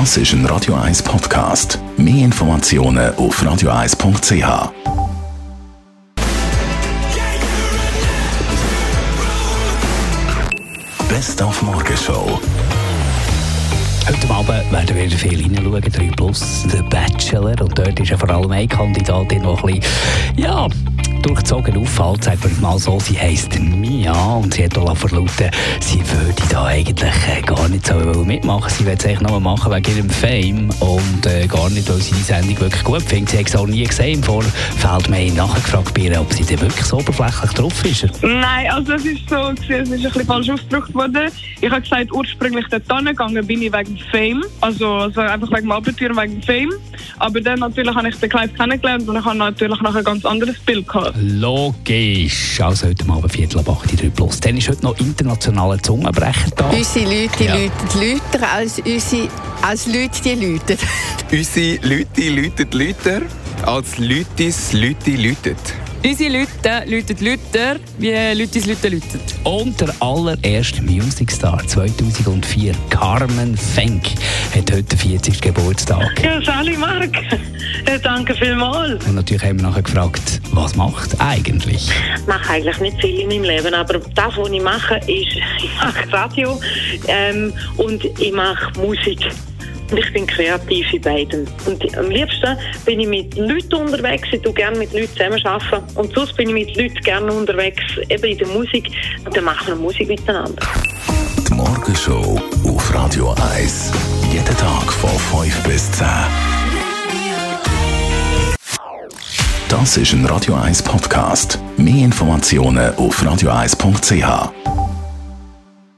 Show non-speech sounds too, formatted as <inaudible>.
Das ist ein Radio 1 Podcast. Mehr Informationen auf radio1.ch. Best auf Morgenshow. Heute Abend werden wir viel hineinschauen, 3 Plus, The Bachelor. Und dort ist ja vor allem eine Kandidatin, die ein bisschen, ja, durchzogen auffällt, sagt man mal so, sie heisst Mia und sie hat auch verlauten, sie würde da eigentlich äh, gar nicht so mitmachen. Sie will es eigentlich nur machen wegen ihrem Fame und äh, gar nicht, weil sie die Sendung wirklich gut findet. Sie hat es auch nie gesehen im Vorfeld. Wir haben nachgefragt bei ihr, ob sie denn wirklich so oberflächlich drauf ist. Nein, also es ist so, es ist ein bisschen falsch ausgedrückt worden. Ich habe gesagt, ursprünglich dort gegangen bin ich wegen Fame, also, also einfach wegen dem Abenteuer, wegen Fame. Aber dann natürlich habe ich den Clive kennengelernt und ich habe natürlich noch ein ganz anderes Bild gehabt. Logisch. Also heute Abend Viertel ab 8 3 Plus. Dann ist heute noch internationaler Zungenbrecher da. Unsere Leute, die Ja. läuten lauter als unsere als Leute, die läuten. <laughs> Unsere Leute läuten Lüter, als Lütis Leute läutet. Unsere Leute läuten Lüter, wie Lütis Leute läuten. Und der allererste Musicstar 2004, Carmen Fenk, hat heute den 40. Geburtstag. Ja, Sally Mark. <laughs> Ja, danke vielmals. Und natürlich haben wir nachher gefragt, was macht eigentlich? Ich mache eigentlich nicht viel in meinem Leben, aber das, was ich mache, ist, <laughs> ich mache Radio ähm, und ich mache Musik. Ich bin kreativ in beiden. Und am liebsten bin ich mit Leuten unterwegs. Ich tue gerne mit Leuten zusammenarbeiten. Und sonst bin ich mit Leuten gerne unterwegs, eben in der Musik. Und dann machen wir Musik miteinander. Die Morgenshow auf Radio 1. Jeden Tag von 5 bis 10. Das ist ein Radio 1 Podcast. Mehr Informationen auf radio1.ch.